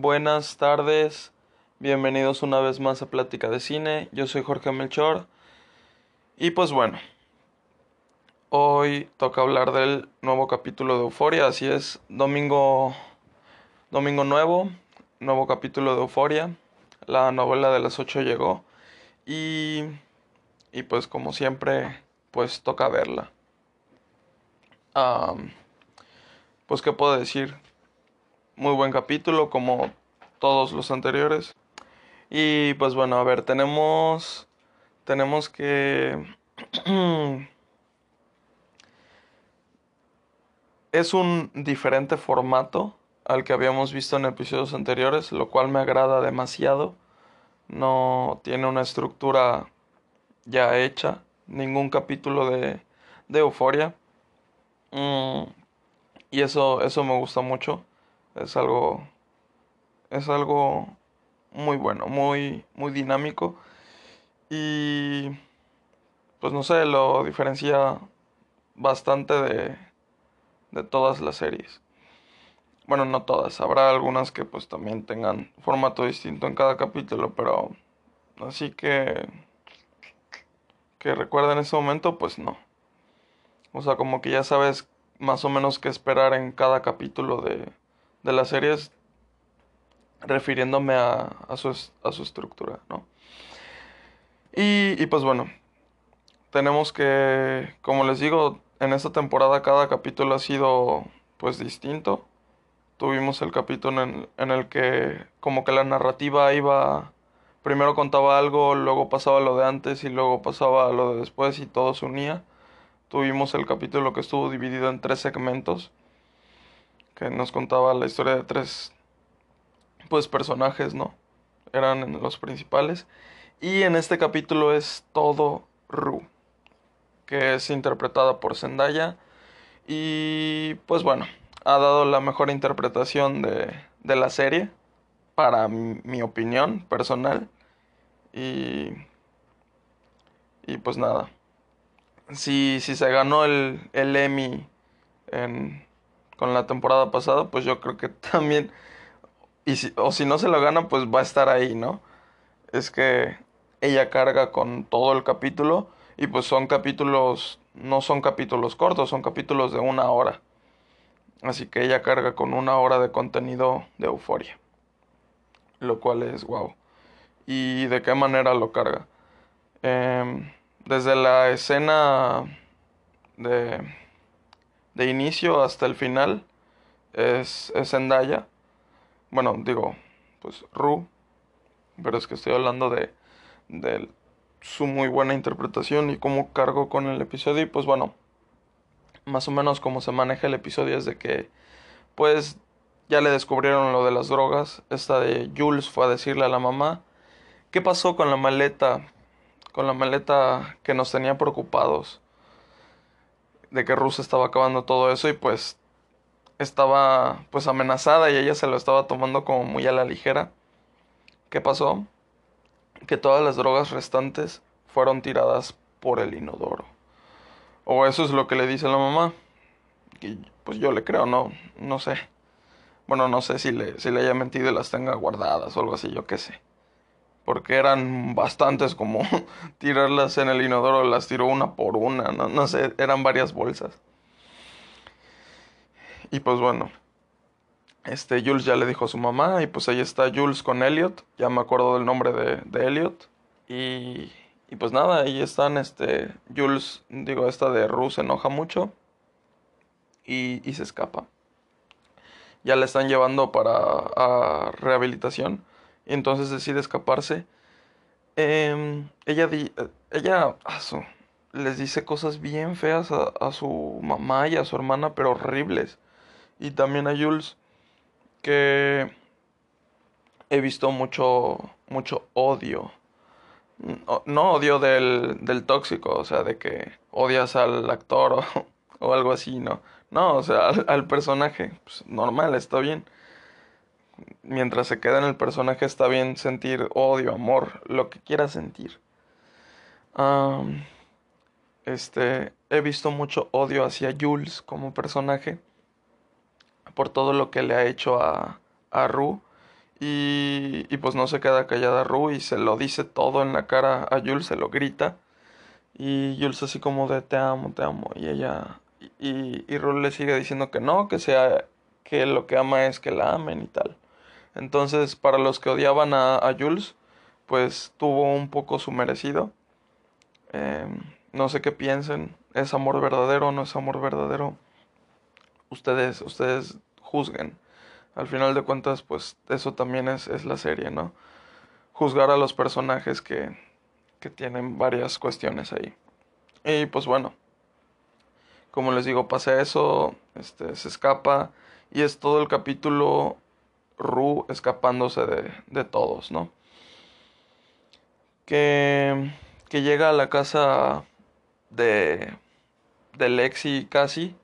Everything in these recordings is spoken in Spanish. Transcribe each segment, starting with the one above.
buenas tardes, bienvenidos una vez más a Plática de Cine, yo soy Jorge Melchor. Y pues bueno, hoy toca hablar del nuevo capítulo de Euforia, así es, domingo, domingo nuevo, nuevo capítulo de Euforia, la novela de las 8 llegó. Y, y pues como siempre, pues toca verla. pues qué puedo decir, muy buen capítulo como todos los anteriores. Y pues bueno, a ver, tenemos tenemos que es un diferente formato al que habíamos visto en episodios anteriores, lo cual me agrada demasiado. No tiene una estructura ya hecha, ningún capítulo de, de Euforia. Mm, y eso, eso me gusta mucho es algo es algo muy bueno, muy muy dinámico y pues no sé, lo diferencia bastante de de todas las series. Bueno, no todas, habrá algunas que pues también tengan formato distinto en cada capítulo, pero así que que recuerden ese momento, pues no. O sea, como que ya sabes más o menos qué esperar en cada capítulo de, de las series refiriéndome a, a, su, a su estructura, ¿no? Y, y, pues bueno, tenemos que, como les digo, en esta temporada cada capítulo ha sido pues distinto. Tuvimos el capítulo en, en el que como que la narrativa iba, primero contaba algo, luego pasaba lo de antes y luego pasaba lo de después y todo se unía. Tuvimos el capítulo que estuvo dividido en tres segmentos que nos contaba la historia de tres pues personajes, ¿no? Eran los principales. Y en este capítulo es todo Ru, que es interpretada por Zendaya. Y pues bueno, ha dado la mejor interpretación de, de la serie, para mi, opinión personal. Y, y pues nada, si, si se ganó el, el Emmy en, con la temporada pasada, pues yo creo que también, y si, o si no se lo gana, pues va a estar ahí, ¿no? Es que ella carga con todo el capítulo y pues son capítulos, no son capítulos cortos, son capítulos de una hora. Así que ella carga con una hora de contenido de euforia. Lo cual es wow. ¿Y de qué manera lo carga? Em, desde la escena de de inicio hasta el final es, es Zendaya. Bueno, digo, pues Ru. Pero es que estoy hablando de, de su muy buena interpretación y cómo cargo con el episodio. Y pues bueno, más o menos cómo se maneja el episodio es de que, pues ya le descubrieron lo de las drogas. Esta de Jules fue a decirle a la mamá, ¿qué pasó con la maleta? Con la maleta que nos tenía preocupados de que Rusia estaba acabando todo eso y pues estaba pues amenazada y ella se lo estaba tomando como muy a la ligera. ¿Qué pasó? Que todas las drogas restantes fueron tiradas por el inodoro. O eso es lo que le dice la mamá. Y pues yo le creo, no, no sé. Bueno, no sé si le, si le haya mentido y las tenga guardadas o algo así, yo qué sé porque eran bastantes como tirarlas en el inodoro, las tiró una por una, no, sé, eran varias bolsas. Y pues bueno, este Jules ya le dijo a su mamá y pues ahí está Jules con Elliot, ya me acuerdo del nombre de, de Elliot. Y, y, pues nada, ahí están, este, Jules, digo, esta de Ru se enoja mucho y, y se escapa. Ya le están llevando para a rehabilitación y entonces decide escaparse. Em, ella, ella les dice cosas bien feas a, su mamá y a su hermana, pero horribles. Y también a Jules, que he visto mucho, mucho odio. No, odio del, del, tóxico, o sea, de que odias al actor o, o algo así, no. No, o sea, al, personaje, pues, normal, está bien mientras se queda en el personaje está bien sentir odio, amor, lo que quiera sentir. este, he visto mucho odio hacia Jules como personaje por todo lo que le ha hecho a, a Ru Y, y pues no se queda callada Ru y se lo dice todo en la cara a Jules, se lo grita. Y Jules así como de te amo, te amo. Y ella, y, y le sigue diciendo que no, que sea, que lo que ama es que la amen y tal. Entonces, para los que odiaban a, a Jules, pues tuvo un poco su merecido. Em, no sé qué piensen, ¿es amor verdadero o no es amor verdadero? Ustedes, ustedes juzguen. Al final de cuentas, pues eso también es, es la serie, ¿no? Juzgar a los personajes que, que tienen varias cuestiones ahí. Y pues bueno, como les digo, pasa eso, este, se escapa y es todo el capítulo Ru escapándose de, de todos, ¿no? Que, que llega a la casa de, de Lexi casi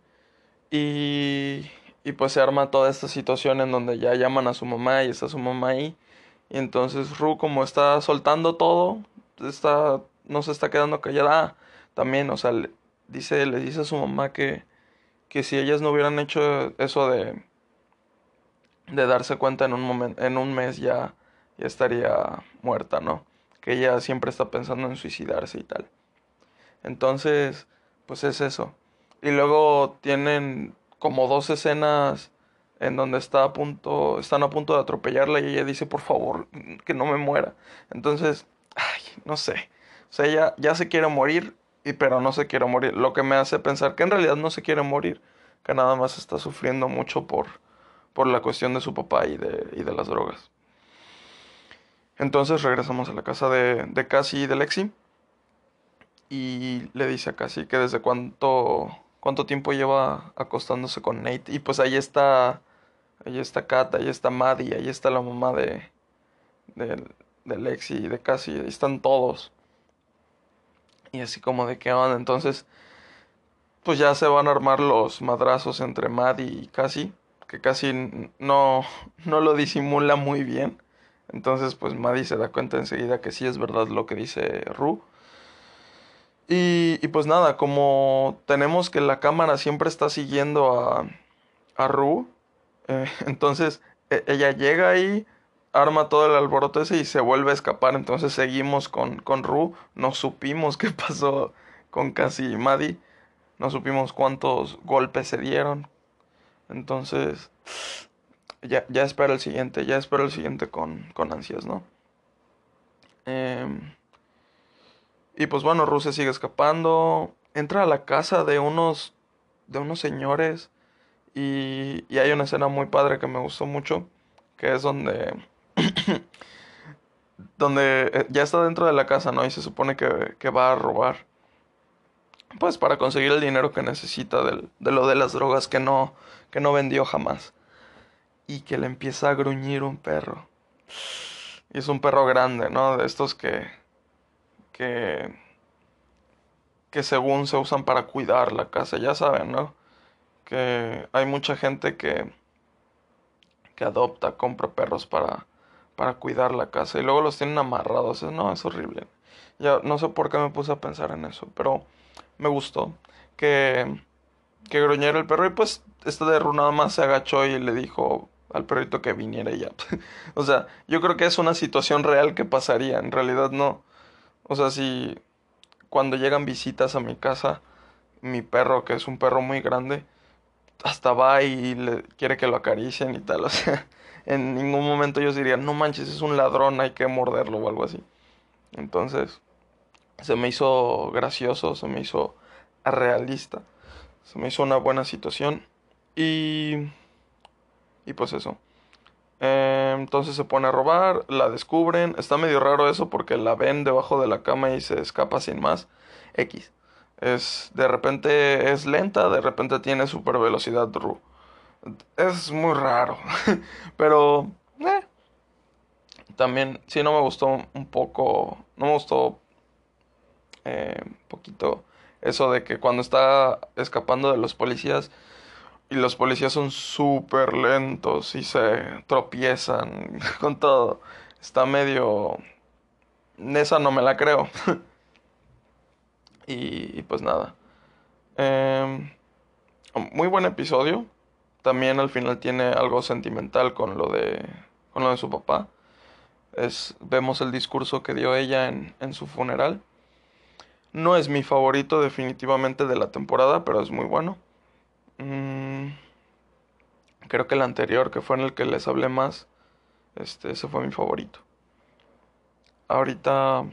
y, y pues se arma toda esta situación en donde ya llaman a su mamá y está su mamá ahí. Y entonces Ru como está soltando todo, está, no se está quedando callada. Ah, también, o sea, le dice, le dice a su mamá que, que si ellas no hubieran hecho eso de, de darse cuenta en un momento, en un mes ya, ya estaría muerta, ¿no? Que ella siempre está pensando en suicidarse y tal. Entonces, pues es eso. Y luego tienen como dos escenas en donde está a punto, están a punto de atropellarla y ella dice, por favor, que no me muera. Entonces, ay, no sé. O sea, ella ya se quiere morir, y, pero no se quiere morir. Lo que me hace pensar que en realidad no se quiere morir, que nada más está sufriendo mucho por, por la cuestión de su papá y de, y de las drogas. Entonces regresamos a la casa de, de Cassie y de Lexi. Y le dice a Cassie que desde cuánto, cuánto tiempo lleva acostándose con Nate. Y pues ahí está, ahí está Kat, ahí está Maddie, ahí está la mamá de, de, de Lexi y de Cassie. Ahí están todos. Y así como de qué onda. Entonces, pues ya se van a armar los madrazos entre Maddie y Cassie. Que casi no, no lo disimula muy bien. Entonces, pues Maddie se da cuenta enseguida que sí es verdad lo que dice Ru. Y, y, pues nada, como tenemos que la cámara siempre está siguiendo a, a Ru, eh, entonces e ella llega ahí, arma todo el alboroto ese y se vuelve a escapar. Entonces seguimos con, con Ru, no supimos qué pasó con Cassie y Maddie, no supimos cuántos golpes se dieron. Entonces, ya, ya espero el siguiente, ya espero el siguiente con, con ansias, ¿no? Eh, y pues bueno, Rusia sigue escapando. Entra a la casa de unos. de unos señores. Y, y hay una escena muy padre que me gustó mucho. Que es donde. donde ya está dentro de la casa, ¿no? Y se supone que, que va a robar. Pues para conseguir el dinero que necesita del, de lo de las drogas que no, que no vendió jamás. Y que le empieza a gruñir un perro. Y es un perro grande, ¿no? De estos que que, que según se usan para cuidar la casa, ya saben, ¿no? Que hay mucha gente que, que adopta, compra perros para, para cuidar la casa y luego los tienen amarrados. No, es horrible. Ya no sé por qué me puse a pensar en eso, pero me gustó que, que gruñera el perro y pues este de nada más se agachó y le dijo al perrito que viniera ya. o sea, yo creo que es una situación real que pasaría, en realidad no o sea, si cuando llegan visitas a mi casa, mi perro, que es un perro muy grande, hasta va y le quiere que lo acaricien y tal. O sea, en ningún momento ellos dirían, no manches, es un ladrón, hay que morderlo o algo así. Entonces, se me hizo gracioso, se me hizo realista, se me hizo una buena situación. Y, y pues eso. Eh, entonces se pone a robar, la descubren. Está medio raro eso porque la ven debajo de la cama y se escapa sin más. X. Es, de repente es lenta, de repente tiene super velocidad Ru. Es muy raro. Pero, eh. También, sí, no me gustó un poco. No me gustó eh, un poquito eso de que cuando está escapando de los policías y los policías son súper lentos y se tropiezan con todo. Está medio... Esa no me la creo. y, y, pues nada. Eh, muy buen episodio. También al final tiene algo sentimental con lo de con lo de su papá. Es, vemos el discurso que dio ella en, en su funeral. No es mi favorito definitivamente de la temporada, pero es muy bueno. Mm, creo que el anterior, que fue en el que les hablé más, este, ese fue mi favorito. Ahorita,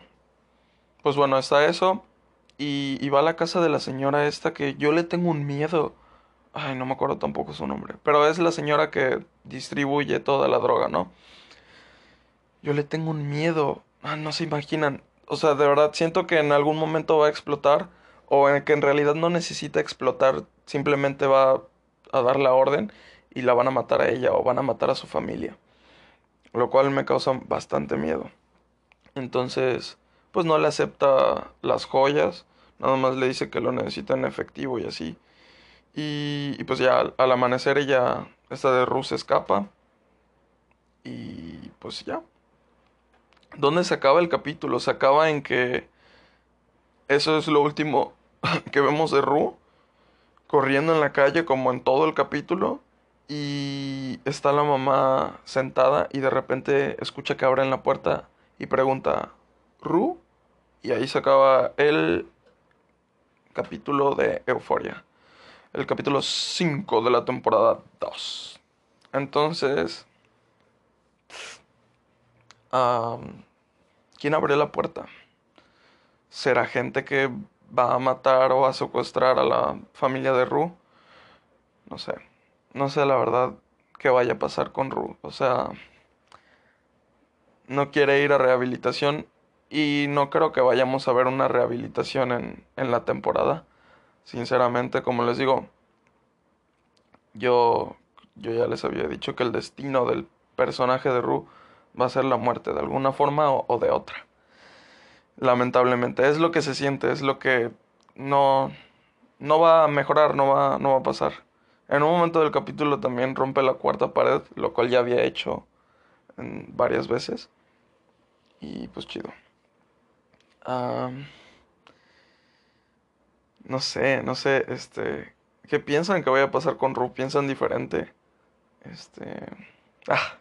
pues bueno, está eso. Y, y va a la casa de la señora esta que yo le tengo un miedo. Ay, no me acuerdo tampoco su nombre. Pero es la señora que distribuye toda la droga, ¿no? Yo le tengo un miedo. Ah, no se imaginan. O sea, de verdad siento que en algún momento va a explotar. O en que en realidad no necesita explotar. Simplemente va a dar la orden y la van a matar a ella o van a matar a su familia. Lo cual me causa bastante miedo. Entonces, pues no le acepta las joyas. Nada más le dice que lo necesita en efectivo y así. Y, pues ya al, al, amanecer ella, esta de Ruth, escapa. Y pues ya. ¿Dónde se acaba el capítulo? Se acaba en que eso es lo último que vemos de Ru corriendo en la calle como en todo el capítulo y está la mamá sentada y de repente escucha que abren la puerta y pregunta Ru y ahí se acaba el capítulo de Euforia. El capítulo 5 de la temporada 2. Entonces, ¿Quién abrió la puerta? ¿Será gente que va a matar o a secuestrar a la familia de Ru? No sé. No sé la verdad qué vaya a pasar con Ru. O sea, no quiere ir a rehabilitación y no creo que vayamos a ver una rehabilitación en, en la temporada. Sinceramente, como les digo, yo, yo ya les había dicho que el destino del personaje de Ru va a ser la muerte de alguna forma o, de otra. Lamentablemente, es lo que se siente, es lo que no, no va a mejorar, no va, no va a pasar. En un momento del capítulo también rompe la cuarta pared, lo cual ya había hecho varias veces. Y pues chido. no sé, no sé, este... ¿Qué piensan que vaya a pasar con Ru? ¿Piensan diferente? Este... Ah,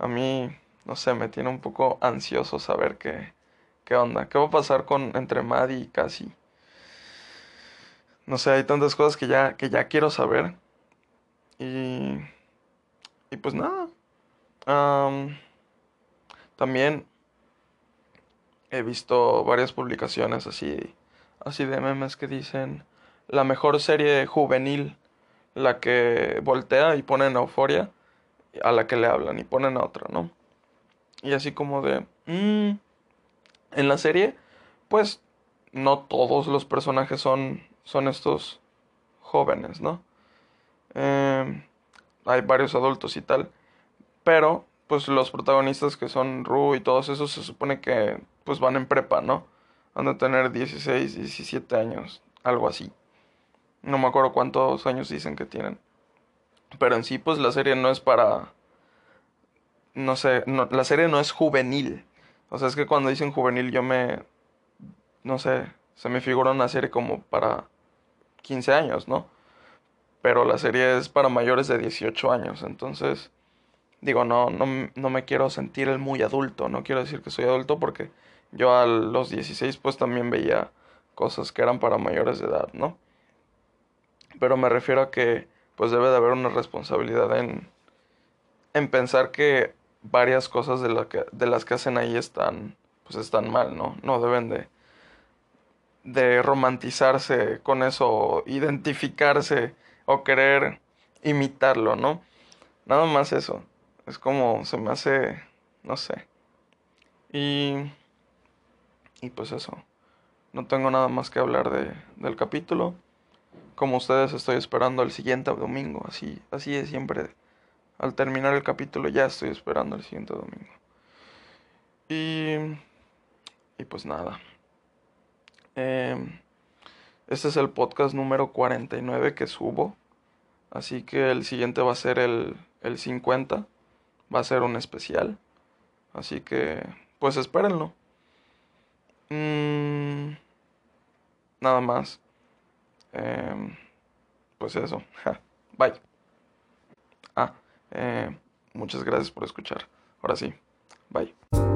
a mí, no sé, me tiene un poco ansioso saber qué, qué onda. ¿Qué va a pasar con entre Maddie y Cassie? No sé, hay tantas cosas que ya, que ya quiero saber. Y, y pues nada. también he visto varias publicaciones así, así de memes que dicen la mejor serie juvenil, la que voltea y pone en euforia a la que le hablan y ponen a otra, ¿no? Y así como de... Mm, en la serie, pues no todos los personajes son, son estos jóvenes, ¿no? Em, hay varios adultos y tal. Pero, pues los protagonistas que son Ru y todos esos se supone que pues van en prepa, ¿no? Han de tener 16, 17 años, algo así. No me acuerdo cuántos años dicen que tienen. Pero en sí, pues la serie no es para... No sé, la serie no es juvenil. O sea, es que cuando dicen juvenil yo me... No sé, se me figura una serie como para 15 años, ¿no? Pero la serie es para mayores de 18 años. Entonces, digo, no, no, no me quiero sentir el muy adulto. No quiero decir que soy adulto porque yo a los 16 pues también veía cosas que eran para mayores de edad, ¿no? Pero me refiero a que pues debe de haber una responsabilidad en, en pensar que varias cosas de, que, de las que hacen ahí están, pues están mal, ¿no? No deben de, de romantizarse con eso, identificarse o querer imitarlo, ¿no? Nada más eso. Es como se me hace, no sé. Y, y pues eso. No tengo nada más que hablar de, del capítulo como ustedes estoy esperando el siguiente domingo. Así, así es siempre. Al terminar el capítulo ya estoy esperando el siguiente domingo. Y, y pues nada. Em, este es el podcast número 49 que subo. Así que el siguiente va a ser el, el 50. Va a ser un especial. Así que, pues espérenlo. Mm, nada más. Eh, pues eso. Bye. Ah, eh, muchas gracias por escuchar. Ahora sí, bye.